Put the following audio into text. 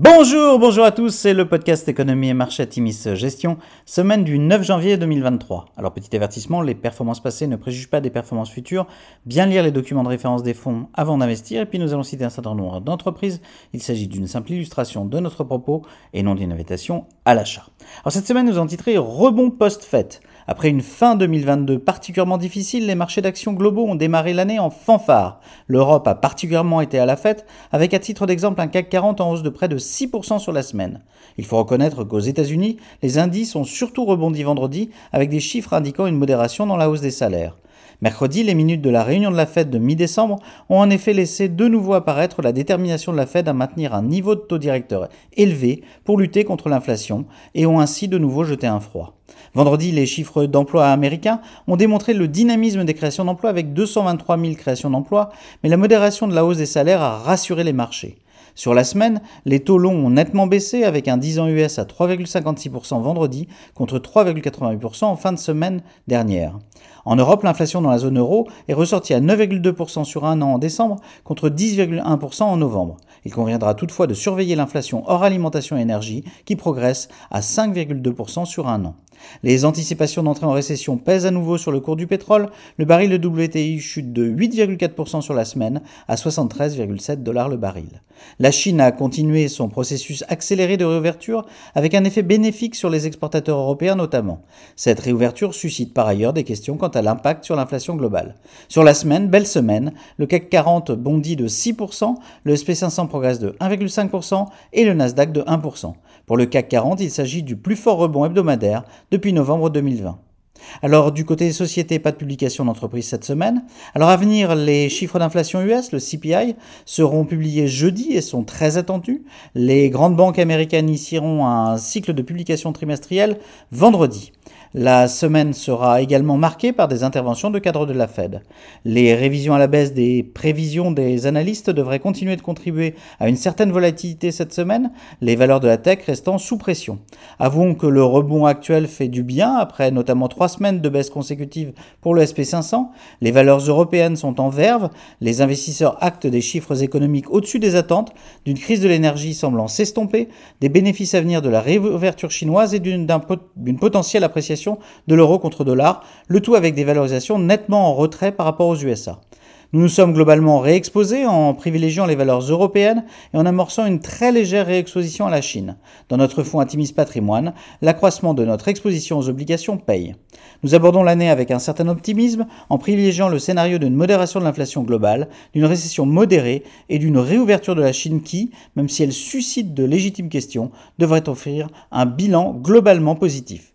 Bonjour, bonjour à tous, c'est le podcast Économie et Marché Timis Gestion, semaine du 9 janvier 2023. Alors petit avertissement, les performances passées ne préjugent pas des performances futures, bien lire les documents de référence des fonds avant d'investir, et puis nous allons citer un certain nombre d'entreprises, il s'agit d'une simple illustration de notre propos et non d'une invitation à l'achat. Alors cette semaine nous avons titré Rebond post-fête. Après une fin 2022 particulièrement difficile, les marchés d'actions globaux ont démarré l'année en fanfare. L'Europe a particulièrement été à la fête, avec à titre d'exemple un CAC 40 en hausse de près de 6% sur la semaine. Il faut reconnaître qu'aux États-Unis, les indices ont surtout rebondi vendredi avec des chiffres indiquant une modération dans la hausse des salaires. Mercredi, les minutes de la réunion de la Fed de mi-décembre ont en effet laissé de nouveau apparaître la détermination de la Fed à maintenir un niveau de taux directeur élevé pour lutter contre l'inflation et ont ainsi de nouveau jeté un froid. Vendredi, les chiffres d'emploi américains ont démontré le dynamisme des créations d'emplois avec 223 000 créations d'emplois, mais la modération de la hausse des salaires a rassuré les marchés. Sur la semaine, les taux longs ont nettement baissé avec un 10 ans US à 3,56% vendredi contre 3,88% en fin de semaine dernière. En Europe, l'inflation dans la zone euro est ressortie à 9,2% sur un an en décembre contre 10,1% en novembre. Il conviendra toutefois de surveiller l'inflation hors alimentation et énergie qui progresse à 5,2% sur un an. Les anticipations d'entrée en récession pèsent à nouveau sur le cours du pétrole. Le baril de WTI chute de 8,4% sur la semaine à 73,7 dollars le baril. La Chine a continué son processus accéléré de réouverture avec un effet bénéfique sur les exportateurs européens notamment. Cette réouverture suscite par ailleurs des questions quant à l'impact sur l'inflation globale. Sur la semaine, belle semaine, le CAC 40 bondit de 6%, le SP500 progresse de 1,5% et le Nasdaq de 1%. Pour le CAC 40, il s'agit du plus fort rebond hebdomadaire depuis novembre 2020. Alors du côté des sociétés, pas de publication d'entreprise cette semaine. Alors à venir, les chiffres d'inflation US, le CPI, seront publiés jeudi et sont très attendus. Les grandes banques américaines initieront un cycle de publication trimestrielle vendredi. La semaine sera également marquée par des interventions de cadres de la Fed. Les révisions à la baisse des prévisions des analystes devraient continuer de contribuer à une certaine volatilité cette semaine, les valeurs de la tech restant sous pression. Avouons que le rebond actuel fait du bien après notamment trois semaines de baisse consécutive pour le SP500. Les valeurs européennes sont en verve, les investisseurs actent des chiffres économiques au-dessus des attentes, d'une crise de l'énergie semblant s'estomper, des bénéfices à venir de la réouverture chinoise et d'une potentielle appréciation de l'euro contre dollar, le tout avec des valorisations nettement en retrait par rapport aux USA. Nous nous sommes globalement réexposés en privilégiant les valeurs européennes et en amorçant une très légère réexposition à la Chine. Dans notre fonds Intimis Patrimoine, l'accroissement de notre exposition aux obligations paye. Nous abordons l'année avec un certain optimisme en privilégiant le scénario d'une modération de l'inflation globale, d'une récession modérée et d'une réouverture de la Chine qui, même si elle suscite de légitimes questions, devrait offrir un bilan globalement positif.